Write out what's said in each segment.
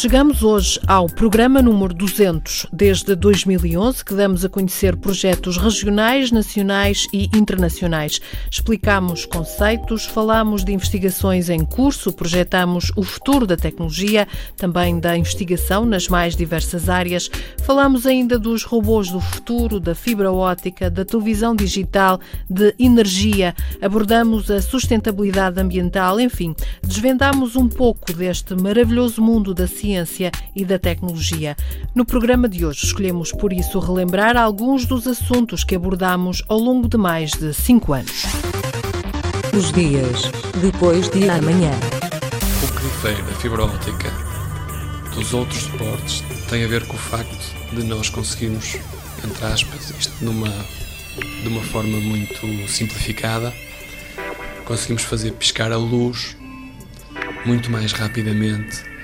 Chegamos hoje ao programa número 200, desde 2011, que damos a conhecer projetos regionais, nacionais e internacionais. Explicamos conceitos, falamos de investigações em curso, projetamos o futuro da tecnologia, também da investigação nas mais diversas áreas. Falamos ainda dos robôs do futuro, da fibra óptica, da televisão digital, de energia. Abordamos a sustentabilidade ambiental, enfim, desvendamos um pouco deste maravilhoso mundo da ciência ciência e da tecnologia. No programa de hoje escolhemos, por isso, relembrar alguns dos assuntos que abordamos ao longo de mais de cinco anos. Os dias depois de amanhã. O que difere da fibra óptica dos outros suportes tem a ver com o facto de nós conseguirmos, entre aspas, isto numa, de uma forma muito simplificada, conseguimos fazer piscar a luz muito mais rapidamente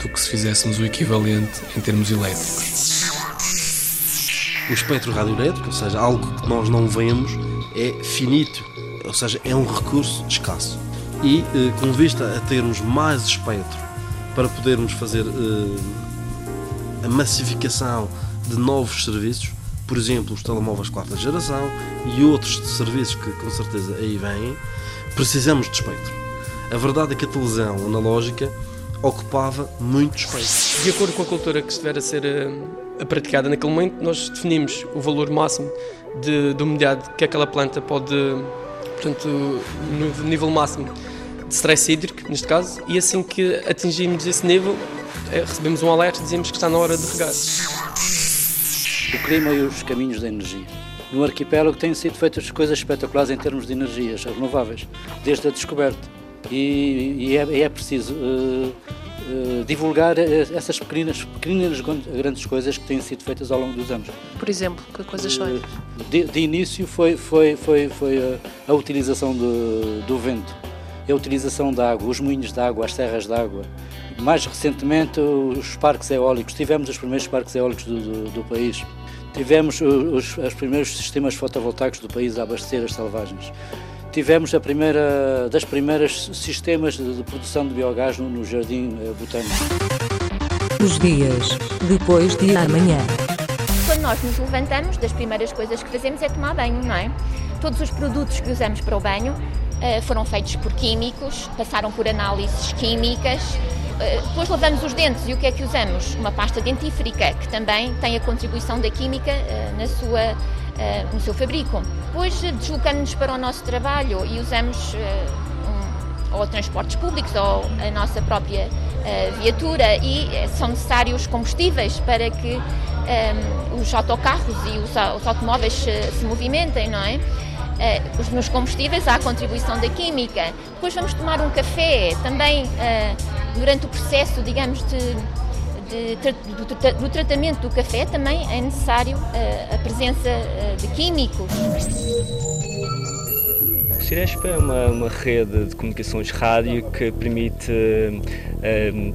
do que se fizéssemos o equivalente em termos elétricos. O espectro radioelétrico, ou seja, algo que nós não vemos, é finito, ou seja, é um recurso escasso. E eh, com vista a termos mais espectro para podermos fazer eh, a massificação de novos serviços, por exemplo, os telemóveis quarta geração e outros serviços que com certeza aí vêm, precisamos de espectro. A verdade é que a televisão analógica ocupava muito espaço. De acordo com a cultura que estiver a ser uh, praticada naquele momento, nós definimos o valor máximo de, de umidade que aquela planta pode, portanto, no nível máximo de stress hídrico, neste caso, e assim que atingimos esse nível, é, recebemos um alerta e dizemos que está na hora de regar. O clima e os caminhos da energia. No arquipélago têm sido feitas coisas espetaculares em termos de energias renováveis, desde a descoberta. E, e é, é, preciso uh, uh, divulgar essas pequenas, pequenas, grandes coisas que têm sido feitas ao longo dos anos. Por exemplo, que coisas são? Uh, de, de, início foi, foi, foi, foi a, a utilização do, do vento, a utilização da água, os moinhos de água, as serras de água. Mais recentemente, os parques eólicos. Tivemos os primeiros parques eólicos do, do, do país. Tivemos os, os primeiros sistemas fotovoltaicos do país a abastecer as selvagens tivemos a primeira das primeiras sistemas de, de produção de biogás no, no Jardim eh, Botânico. Os dias depois de amanhã. Quando nós nos levantamos, das primeiras coisas que fazemos é tomar banho, não é? Todos os produtos que usamos para o banho uh, foram feitos por químicos, passaram por análises químicas. Uh, depois lavamos os dentes e o que é que usamos? Uma pasta dentífrica, que também tem a contribuição da química uh, na sua no seu fabrico. Depois deslocamos-nos para o nosso trabalho e usamos uh, um, ou transportes públicos ou a nossa própria uh, viatura e são necessários combustíveis para que um, os autocarros e os, os automóveis se, se movimentem, não é? Uh, os meus combustíveis à contribuição da química. Depois vamos tomar um café, também uh, durante o processo, digamos, de, do, do, tratamento do café também é necessário uh, a presença uh, de químicos. O Cirespa é uma, uma, rede de comunicações rádio que permite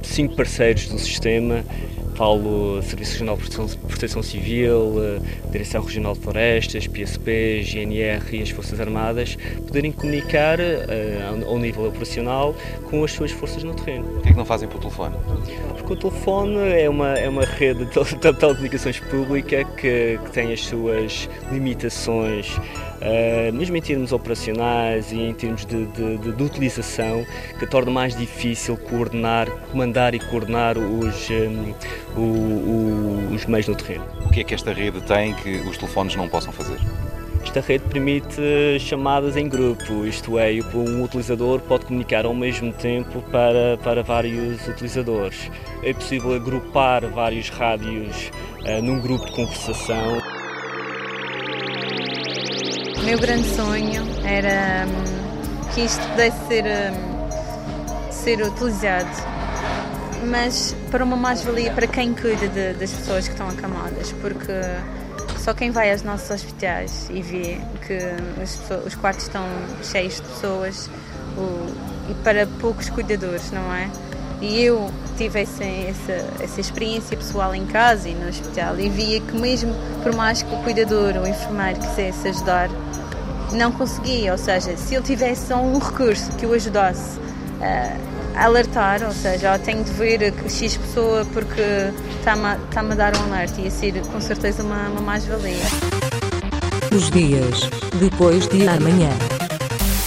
cinco parceiros do sistema Paulo, Serviço Regional de Proteção, Civil, Direção Regional de Florestas, PSP, GNR e as Forças Armadas poderem comunicar uh, ao nível operacional com as suas forças no terreno. O que é que não fazem por telefone? Porque o telefone é uma, é uma rede de telecomunicações pública que, que tem as suas limitações Uh, mesmo em termos operacionais e em termos de, de, de, de, utilização, que torna mais difícil coordenar, comandar e coordenar os, um, o, o, os meios no terreno. O que é que esta rede tem que os telefones não possam fazer? Esta rede permite chamadas em grupo, isto é, um utilizador pode comunicar ao mesmo tempo para, para vários utilizadores. É possível agrupar vários rádios uh, num grupo de conversação. Meu grande sonho era um, que isto pudesse ser, um, ser utilizado, mas para uma mais-valia para quem cuida de, das pessoas que estão acamadas, porque só quem vai aos nossos hospitais e vê que os, os quartos estão cheios de pessoas o, e para poucos cuidadores, não é? E eu tive essa, essa, essa experiência pessoal em casa e no hospital e via que mesmo por mais que o cuidador ou o enfermeiro quisesse ajudar, não conseguia, ou seja, se ele tivesse só um recurso que o ajudasse a alertar, ou seja, oh, tenho de ver X pessoa porque está-me a, está a dar um alerta, ia ser com certeza uma, uma mais-valia. Os dias depois de amanhã.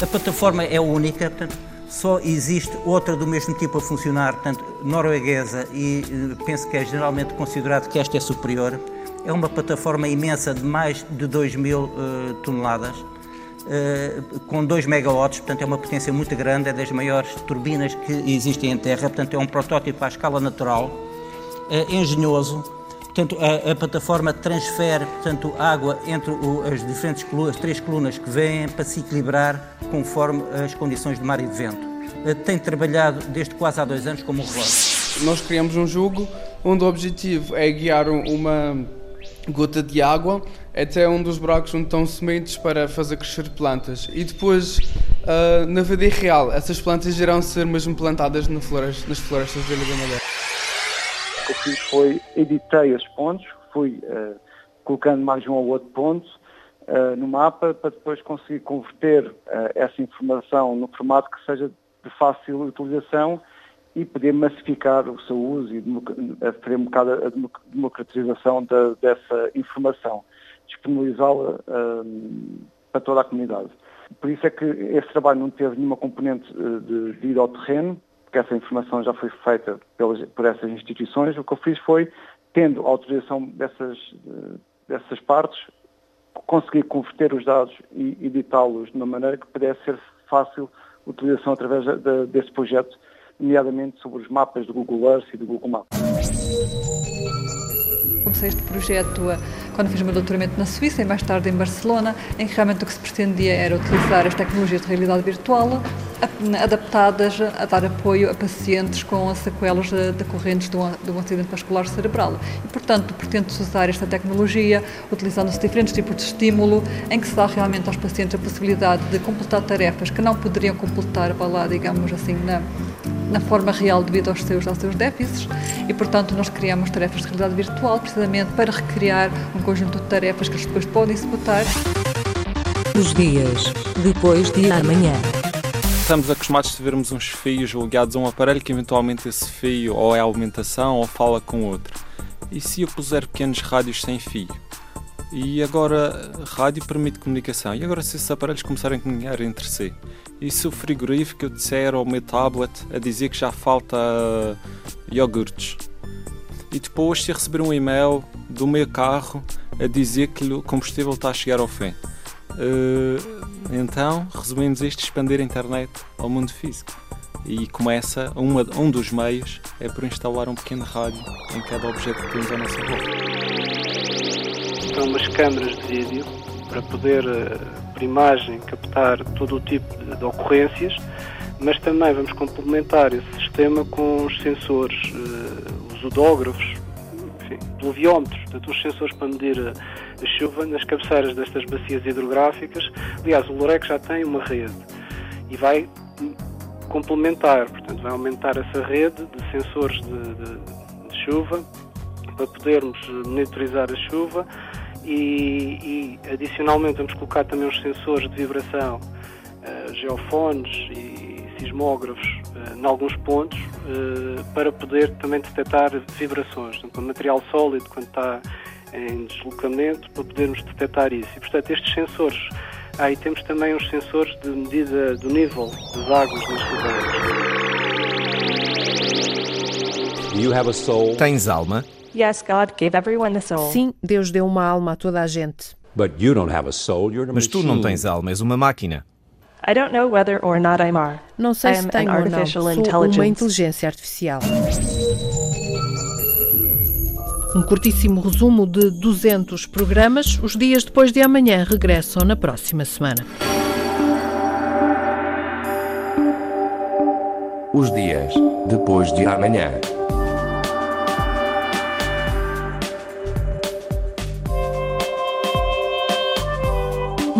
A plataforma é única, portanto, só existe outra do mesmo tipo a funcionar, portanto, norueguesa, e eh, penso que é generalmente considerado que esta é superior. É uma plataforma imensa de mais de 2 mil uh, toneladas uh, com 2 megawatts, portanto é uma potência muito grande, é das maiores turbinas que existem em Terra, portanto é um protótipo à escala natural, uh, engenhoso. Portanto, a, a, plataforma transfere portanto, água entre o, as diferentes colunas, as três colunas que vêm para se equilibrar conforme as condições de mar e de vento. Uh, tem trabalhado desde quase há dois anos como relógio. Nós criamos um jogo onde o objetivo é guiar uma gota de água até um dos buracos onde estão sementes para fazer crescer plantas. E depois, uh, na vida real, essas plantas irão ser mesmo plantadas na floresta, nas florestas da Ilha da Madeira. O que eu fiz foi, editei os pontos, fui uh, colocando mais um ou outro ponto uh, no mapa para depois conseguir converter essa informação no formato que seja de fácil utilização e poder massificar o seu uso e fazer um bocado a democratização da, dessa informação, disponibilizá-la um, para toda a comunidade. Por isso é que esse trabalho não teve nenhuma componente eh, de, de ir ao terreno, porque essa informação já foi feita pelas, por essas instituições. O que eu fiz foi, tendo a autorização dessas, eh, dessas partes, conseguir converter os dados e editá-los de uma maneira que pudesse ser fácil utilização através de, desse projeto nomeadamente sobre os mapas do Google Earth e do Google Maps. Comecei este projeto eh, quando fiz o meu doutoramento na Suíça e mais tarde em Barcelona, em que realmente o que se pretendia era utilizar as tecnologias de realidade virtual adaptadas a dar apoio a pacientes com sequelas decorrentes de um, de um acidente vascular cerebral. E, portanto, pretende-se usar esta tecnologia utilizando-se diferentes tipos de estímulo em que se dá realmente aos pacientes a possibilidade de completar tarefas que não poderiam completar, para lá, digamos assim, na, na forma real devido aos seus, aos seus déficits e, portanto, nós criamos tarefas de realidade virtual precisamente para recriar um conjunto de tarefas que eles depois podem executar. Os dias depois de amanhã. Estamos acostumados a vermos uns fios ligados a um aparelho que eventualmente esse fio ou é alimentação ou fala com outro. E se eu puser pequenos rádios sem fio? E agora, rádio permite comunicação. E agora, se esses aparelhos começarem a comunicar entre si? E se o frigorífico disser ao meu tablet a dizer que já falta iogurtes? E depois, se receber um e-mail do meu carro a dizer que o combustível está a chegar ao fim? Uh, então, resumimos isto: expandir a internet ao mundo físico. E começa, uma, um dos meios é por instalar um pequeno rádio em cada objeto que temos à nossa volta são umas câmaras de vídeo para poder, eh, por imagem, captar todo o tipo de, ocorrências, mas também vamos complementar esse sistema com os sensores, uh, os odógrafos, enfim, pluviómetros, portanto, os sensores para medir a, a, chuva nas cabeceiras destas bacias hidrográficas. Aliás, o Lorec já tem uma rede e vai complementar, portanto, vai aumentar essa rede de sensores de, de, de chuva para podermos monitorizar a chuva e, e, adicionalmente vamos colocar também os sensores de vibração, uh, geofones e sismógrafos uh, em alguns pontos uh, para poder também detectar vibrações, portanto, o material sólido quando está em deslocamento para podermos detectar isso. E portanto estes sensores, aí temos também os sensores de medida do nível das águas nas cidades. Tens alma? Yes, God gave everyone a soul. Sim, Deus deu uma alma a toda a gente. But you don't have a soul, you're a Mas tu não tens alma, és uma máquina. I don't know whether or not I'm are. Não sei se tenho ou não. Sou uma inteligência artificial. Um curtíssimo resumo de 200 programas. Os dias depois de amanhã regressam na próxima semana. Os dias depois de amanhã.